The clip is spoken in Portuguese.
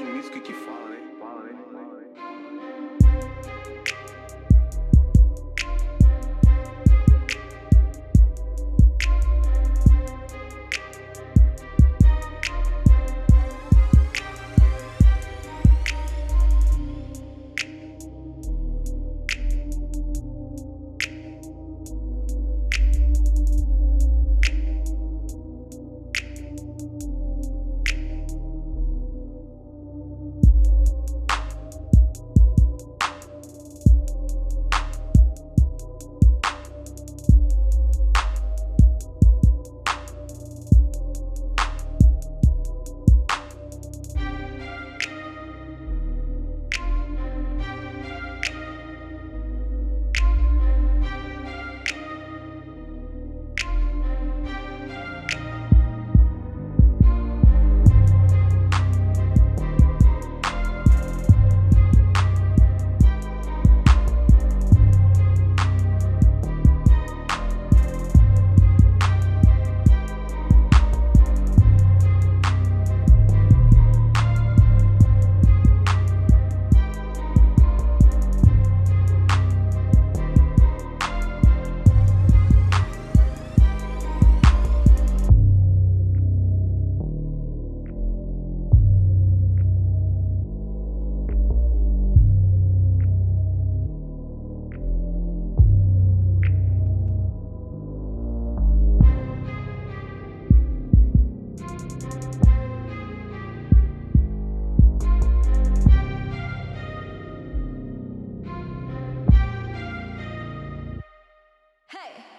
magnífico que fala, né? Hey!